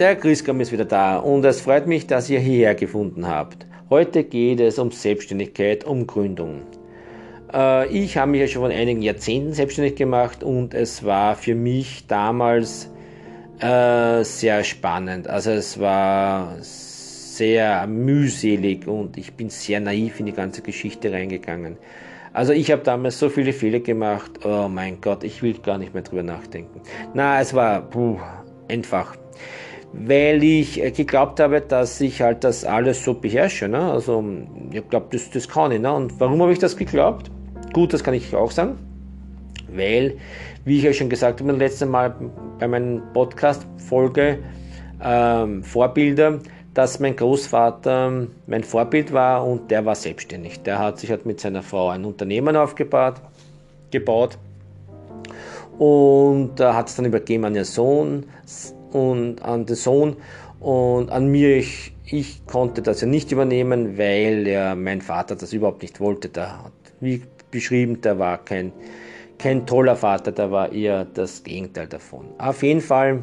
Der Christkam ist wieder da und es freut mich, dass ihr hierher gefunden habt. Heute geht es um Selbstständigkeit, um Gründung. Äh, ich habe mich ja schon vor einigen Jahrzehnten selbstständig gemacht und es war für mich damals äh, sehr spannend. Also es war sehr mühselig und ich bin sehr naiv in die ganze Geschichte reingegangen. Also ich habe damals so viele Fehler gemacht, oh mein Gott, ich will gar nicht mehr drüber nachdenken. Na, es war puh, einfach weil ich äh, geglaubt habe, dass ich halt das alles so beherrsche. Ne? Also ich glaube, das, das kann ich. Ne? Und warum habe ich das geglaubt? Gut, das kann ich auch sagen. Weil, wie ich ja schon gesagt habe, beim letzten Mal bei meiner Podcast-Folge ähm, Vorbilder, dass mein Großvater mein Vorbild war und der war selbstständig. Der hat sich halt mit seiner Frau ein Unternehmen aufgebaut gebaut und äh, hat es dann übergeben an ihren Sohn und an den Sohn und an mir. Ich, ich konnte das ja nicht übernehmen, weil ja mein Vater das überhaupt nicht wollte. Der hat, wie beschrieben, der war kein, kein toller Vater, der war eher das Gegenteil davon. Auf jeden Fall,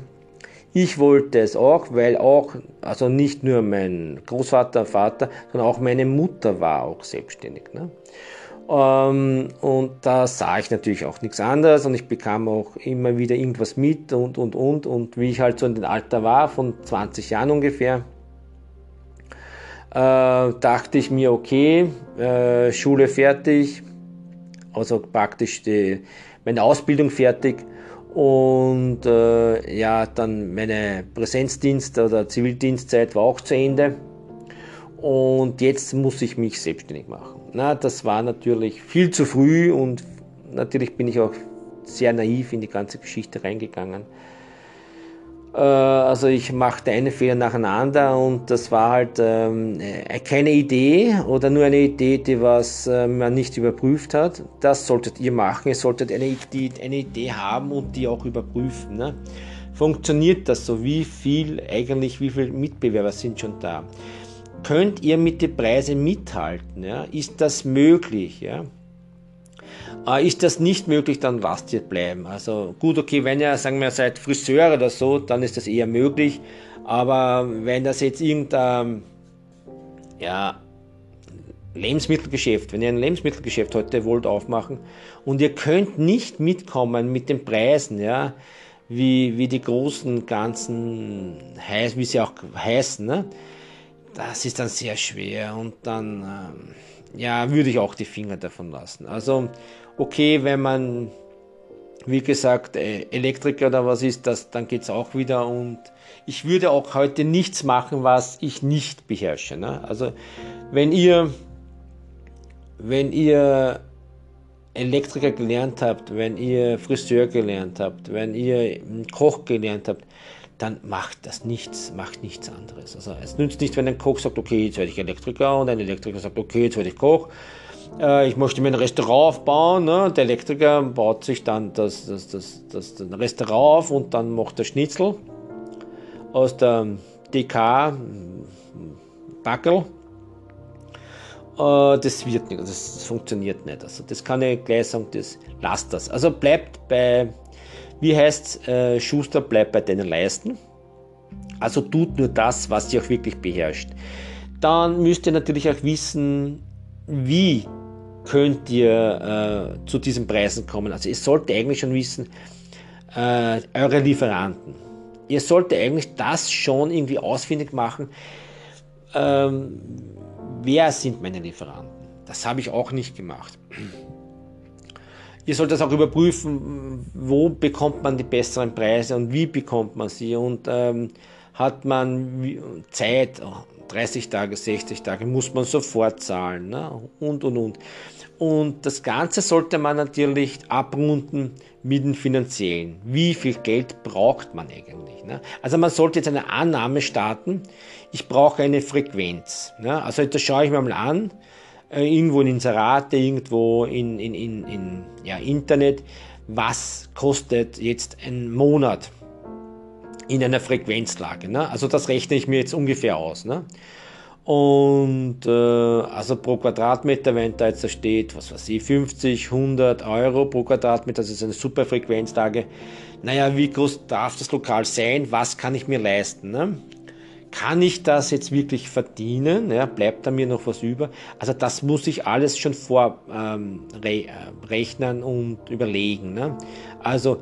ich wollte es auch, weil auch, also nicht nur mein Großvater, Vater, sondern auch meine Mutter war auch selbstständig. Ne? Ähm, und da sah ich natürlich auch nichts anderes und ich bekam auch immer wieder irgendwas mit und, und, und. Und wie ich halt so in dem Alter war, von 20 Jahren ungefähr, äh, dachte ich mir, okay, äh, Schule fertig, also praktisch die, meine Ausbildung fertig und äh, ja, dann meine Präsenzdienst oder Zivildienstzeit war auch zu Ende und jetzt muss ich mich selbstständig machen. Na, das war natürlich viel zu früh und natürlich bin ich auch sehr naiv in die ganze Geschichte reingegangen. Äh, also ich machte eine Fehler nacheinander und das war halt ähm, äh, keine Idee oder nur eine Idee, die was äh, man nicht überprüft hat. Das solltet ihr machen. Ihr solltet eine Idee, eine Idee haben und die auch überprüfen. Ne? Funktioniert das so? Wie viel eigentlich, wie viele Mitbewerber sind schon da? Könnt ihr mit den Preisen mithalten? Ja? Ist das möglich? Ja? Äh, ist das nicht möglich, dann lasst ihr bleiben. Also gut, okay, wenn ihr, sagen wir, seid Friseur oder so, dann ist das eher möglich. Aber wenn das jetzt irgendein ja, Lebensmittelgeschäft, wenn ihr ein Lebensmittelgeschäft heute wollt aufmachen und ihr könnt nicht mitkommen mit den Preisen, ja, wie, wie die großen ganzen, wie sie auch heißen, ne? Das ist dann sehr schwer und dann ähm, ja, würde ich auch die Finger davon lassen. Also okay, wenn man wie gesagt äh, Elektriker oder was ist, das, dann geht es auch wieder und ich würde auch heute nichts machen, was ich nicht beherrsche. Ne? Also wenn ihr wenn ihr Elektriker gelernt habt, wenn ihr Friseur gelernt habt, wenn ihr Koch gelernt habt, dann macht das nichts, macht nichts anderes. Also es nützt nicht, wenn ein Koch sagt, okay, jetzt werde ich Elektriker und ein Elektriker sagt, okay, jetzt werde ich Koch. Äh, ich möchte mir ein Restaurant aufbauen. Ne? Der Elektriker baut sich dann das, das, das, das, das Restaurant auf und dann macht er Schnitzel aus der DK Backel. Äh, das wird nicht, das funktioniert nicht. Also das kann sagen, das lasst das. Also bleibt bei wie heißt äh, Schuster bleibt bei deinen Leisten? Also tut nur das, was ihr auch wirklich beherrscht. Dann müsst ihr natürlich auch wissen, wie könnt ihr äh, zu diesen Preisen kommen. Also ihr solltet eigentlich schon wissen, äh, eure Lieferanten. Ihr solltet eigentlich das schon irgendwie ausfindig machen. Ähm, wer sind meine Lieferanten? Das habe ich auch nicht gemacht. Ihr sollt das auch überprüfen, wo bekommt man die besseren Preise und wie bekommt man sie und ähm, hat man Zeit, 30 Tage, 60 Tage, muss man sofort zahlen ne? und und und. Und das Ganze sollte man natürlich abrunden mit dem Finanziellen. Wie viel Geld braucht man eigentlich? Ne? Also man sollte jetzt eine Annahme starten, ich brauche eine Frequenz. Ne? Also das schaue ich mir mal an, irgendwo in Inserate, irgendwo in, in, in, in ja, Internet, was kostet jetzt ein Monat in einer Frequenzlage. Ne? Also das rechne ich mir jetzt ungefähr aus. Ne? Und äh, also pro Quadratmeter, wenn da jetzt da steht, was weiß ich, 50, 100 Euro pro Quadratmeter, das ist eine super Frequenzlage. Naja, wie groß darf das Lokal sein? Was kann ich mir leisten? Ne? Kann ich das jetzt wirklich verdienen? Ja, bleibt da mir noch was über? Also das muss ich alles schon vorrechnen ähm, äh, und überlegen. Ne? Also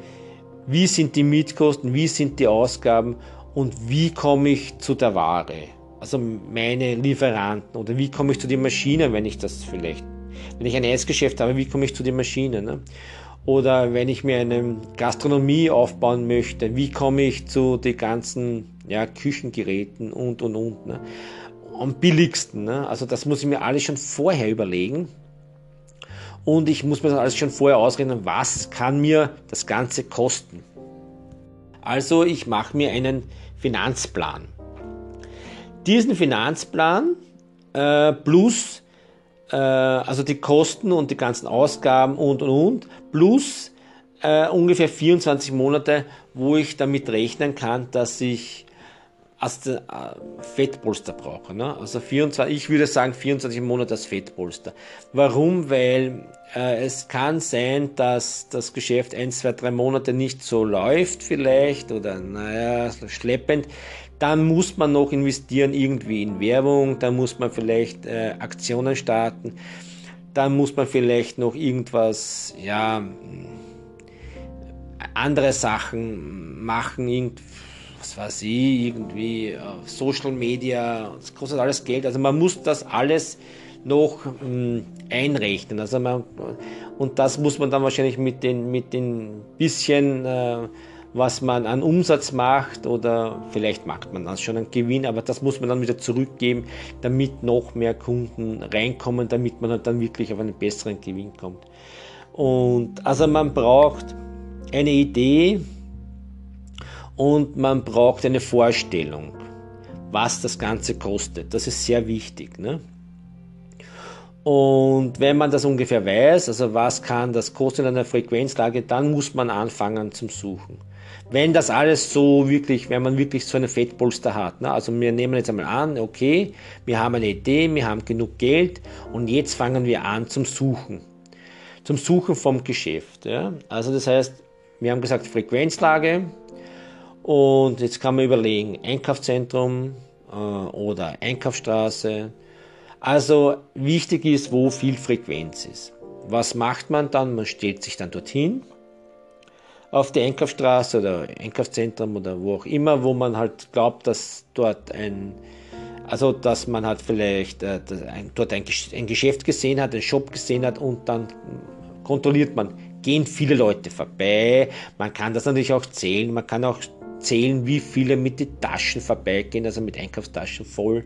wie sind die Mietkosten, wie sind die Ausgaben und wie komme ich zu der Ware? Also meine Lieferanten oder wie komme ich zu den Maschinen, wenn ich das vielleicht, wenn ich ein Eisgeschäft habe, wie komme ich zu den Maschinen? Ne? Oder wenn ich mir eine Gastronomie aufbauen möchte, wie komme ich zu den ganzen ja, Küchengeräten und und und. Ne? Am billigsten. Ne? Also das muss ich mir alles schon vorher überlegen. Und ich muss mir das alles schon vorher ausrechnen, was kann mir das Ganze kosten. Also ich mache mir einen Finanzplan. Diesen Finanzplan äh, plus äh, also die Kosten und die ganzen Ausgaben und und und plus äh, ungefähr 24 Monate, wo ich damit rechnen kann, dass ich als äh, Fettpolster brauche. Ne? Also 24, ich würde sagen 24 Monate als Fettpolster. Warum? Weil äh, es kann sein, dass das Geschäft ein, zwei, drei Monate nicht so läuft vielleicht oder naja, schleppend. Dann muss man noch investieren irgendwie in Werbung, dann muss man vielleicht äh, Aktionen starten, dann muss man vielleicht noch irgendwas, ja, andere Sachen machen, irgendwie was weiß ich, irgendwie Social Media, das kostet alles Geld. Also man muss das alles noch ähm, einrechnen. Also man, und das muss man dann wahrscheinlich mit den, mit den bisschen, äh, was man an Umsatz macht oder vielleicht macht man dann schon einen Gewinn, aber das muss man dann wieder zurückgeben, damit noch mehr Kunden reinkommen, damit man dann wirklich auf einen besseren Gewinn kommt. Und also man braucht eine Idee, und man braucht eine Vorstellung, was das Ganze kostet. Das ist sehr wichtig. Ne? Und wenn man das ungefähr weiß, also was kann das kosten in einer Frequenzlage, dann muss man anfangen zum Suchen. Wenn das alles so wirklich, wenn man wirklich so eine Fettpolster hat, ne? also wir nehmen jetzt einmal an, okay, wir haben eine Idee, wir haben genug Geld und jetzt fangen wir an zum Suchen. Zum Suchen vom Geschäft. Ja? Also das heißt, wir haben gesagt Frequenzlage, und jetzt kann man überlegen, Einkaufszentrum äh, oder Einkaufsstraße. Also wichtig ist, wo viel Frequenz ist. Was macht man dann? Man stellt sich dann dorthin auf die Einkaufsstraße oder Einkaufszentrum oder wo auch immer, wo man halt glaubt, dass dort ein, also dass man halt vielleicht äh, ein, dort ein, ein Geschäft gesehen hat, einen Shop gesehen hat und dann kontrolliert man, gehen viele Leute vorbei. Man kann das natürlich auch zählen, man kann auch zählen, wie viele mit den Taschen vorbeigehen, also mit Einkaufstaschen voll.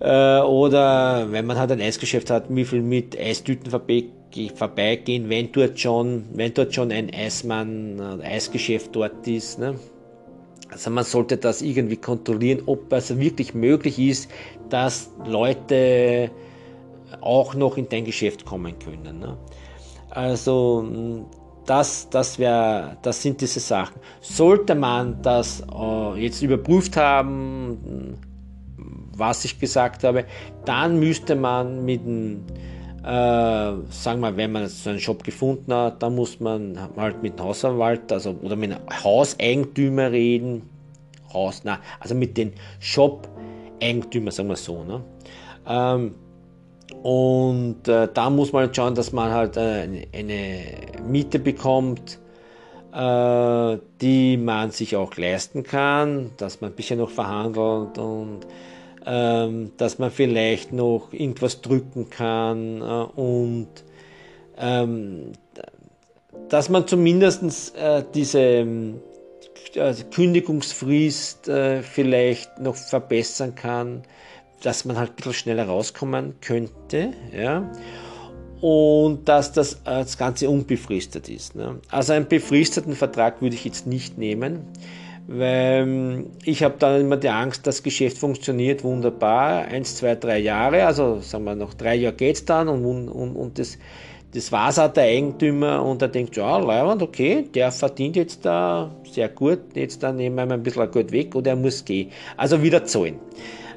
Äh, oder wenn man halt ein Eisgeschäft hat, wie viel mit Eistüten vorbeigehen, wenn dort schon, wenn dort schon ein Eismann, ein Eisgeschäft dort ist. Ne? Also man sollte das irgendwie kontrollieren, ob es wirklich möglich ist, dass Leute auch noch in dein Geschäft kommen können. Ne? Also das, das, wär, das sind diese Sachen. Sollte man das äh, jetzt überprüft haben, was ich gesagt habe, dann müsste man mit dem, äh, sagen wir, wenn man so einen Shop gefunden hat, dann muss man halt mit dem Hausanwalt also, oder mit einem Hauseigentümer reden. Haus, na, also mit den Shop-Eigentümer, sagen wir so. Ne? Ähm, und äh, da muss man halt schauen, dass man halt äh, eine Miete bekommt, äh, die man sich auch leisten kann, dass man ein bisschen noch verhandelt und ähm, dass man vielleicht noch irgendwas drücken kann äh, und ähm, dass man zumindest äh, diese äh, Kündigungsfrist vielleicht noch verbessern kann dass man halt ein bisschen schneller rauskommen könnte, ja, und dass das, äh, das Ganze unbefristet ist. Ne? Also einen befristeten Vertrag würde ich jetzt nicht nehmen, weil ich habe dann immer die Angst, das Geschäft funktioniert wunderbar, eins, zwei, drei Jahre, also sagen wir noch drei Jahre geht es dann und, und, und das, das war's auch der Eigentümer und er denkt, ja, Leihwand, okay, der verdient jetzt da sehr gut, jetzt dann nehmen wir ein bisschen Geld weg oder er muss gehen. Also wieder zahlen.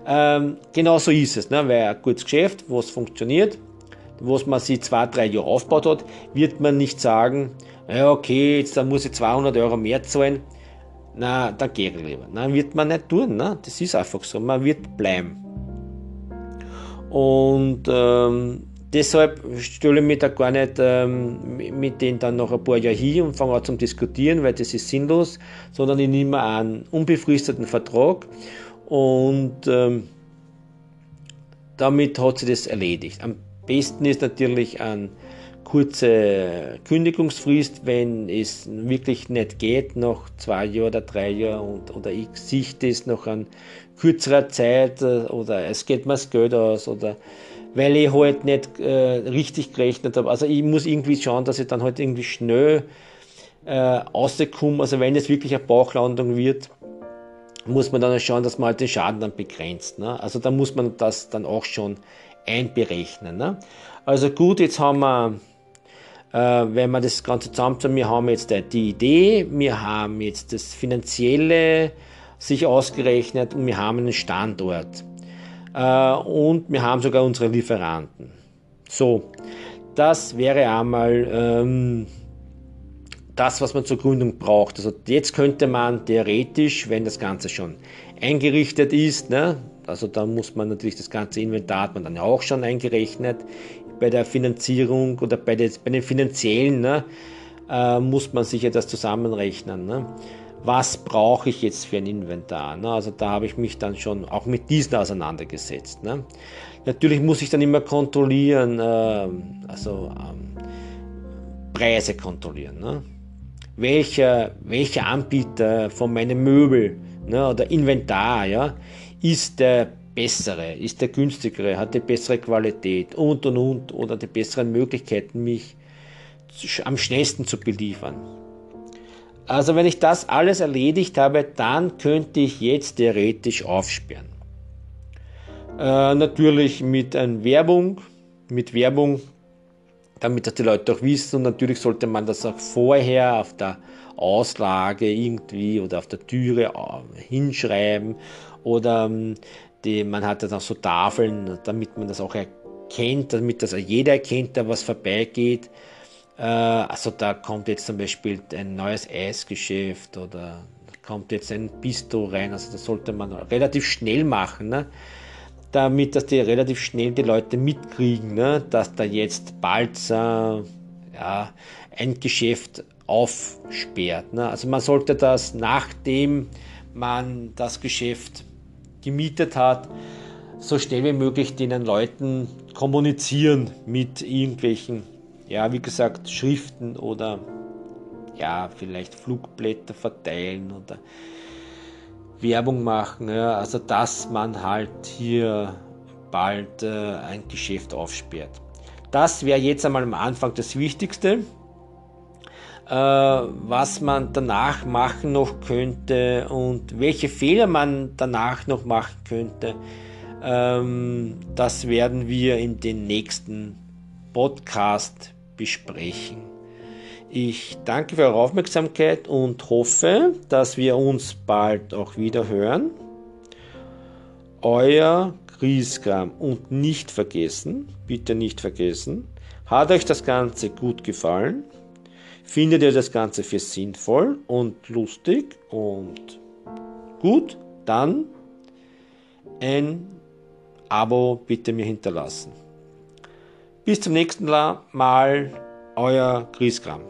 Ähm, genau so ist es, ne? weil ein gutes Geschäft, wo es funktioniert, wo man sich zwei, drei Jahre aufgebaut hat, wird man nicht sagen, ja okay, jetzt dann muss ich 200 Euro mehr zahlen, na, dann gehe ich lieber. Nein, wird man nicht tun, ne? das ist einfach so, man wird bleiben. Und ähm, deshalb stelle ich mich da gar nicht ähm, mit denen dann noch ein paar Jahre hin und fange an zu diskutieren, weil das ist sinnlos, sondern ich nehme einen unbefristeten Vertrag und ähm, damit hat sich das erledigt. Am besten ist natürlich ein kurze Kündigungsfrist, wenn es wirklich nicht geht, nach zwei Jahren oder drei Jahren und, oder ich sehe das noch an kürzerer Zeit äh, oder es geht mir das Geld aus oder weil ich halt nicht äh, richtig gerechnet habe. Also ich muss irgendwie schauen, dass ich dann halt irgendwie schnell äh, rauskomme. Also wenn es wirklich eine Bauchlandung wird, muss man dann schauen, dass man halt den Schaden dann begrenzt. Ne? Also da muss man das dann auch schon einberechnen. Ne? Also gut, jetzt haben wir, äh, wenn wir das Ganze zusammenziehen, wir haben jetzt die Idee, wir haben jetzt das Finanzielle sich ausgerechnet und wir haben einen Standort. Äh, und wir haben sogar unsere Lieferanten. So, das wäre einmal ähm, das, was man zur Gründung braucht. Also jetzt könnte man theoretisch, wenn das Ganze schon eingerichtet ist, ne, also da muss man natürlich das ganze Inventar hat man dann auch schon eingerechnet bei der Finanzierung oder bei, des, bei den finanziellen, ne, äh, muss man sich ja das zusammenrechnen. Ne was brauche ich jetzt für ein Inventar. Ne? Also da habe ich mich dann schon auch mit diesen auseinandergesetzt. Ne? Natürlich muss ich dann immer kontrollieren, äh, also ähm, Preise kontrollieren. Welcher, welcher Anbieter von meinem Möbel ne, oder Inventar ja, ist der bessere, ist der günstigere, hat die bessere Qualität und und und oder die besseren Möglichkeiten, mich am schnellsten zu beliefern. Also wenn ich das alles erledigt habe, dann könnte ich jetzt theoretisch aufsperren. Äh, natürlich mit Werbung, mit Werbung, damit das die Leute auch wissen. Und natürlich sollte man das auch vorher auf der Auslage irgendwie oder auf der Türe äh, hinschreiben. Oder ähm, die, man hat dann so Tafeln, damit man das auch erkennt, damit das jeder erkennt, der was vorbeigeht. Äh, also da kommt jetzt zum Beispiel ein neues Eisgeschäft oder kommt jetzt ein Bistro rein. Also das sollte man relativ schnell machen, ne? Damit dass die relativ schnell die Leute mitkriegen, ne? dass da jetzt bald äh, ja, ein Geschäft aufsperrt. Ne? Also man sollte das, nachdem man das Geschäft gemietet hat, so schnell wie möglich den Leuten kommunizieren mit irgendwelchen ja, wie gesagt, Schriften oder ja, vielleicht Flugblätter verteilen oder Werbung machen. Ja, also, dass man halt hier bald äh, ein Geschäft aufsperrt. Das wäre jetzt einmal am Anfang das Wichtigste. Äh, was man danach machen noch könnte und welche Fehler man danach noch machen könnte, ähm, das werden wir in den nächsten Podcast besprechen. Ich danke für eure Aufmerksamkeit und hoffe, dass wir uns bald auch wieder hören. Euer Griesgram und nicht vergessen, bitte nicht vergessen, hat euch das Ganze gut gefallen? Findet ihr das Ganze für sinnvoll und lustig und gut? Dann ein Abo bitte mir hinterlassen. Bis zum nächsten Mal, euer Griesgram.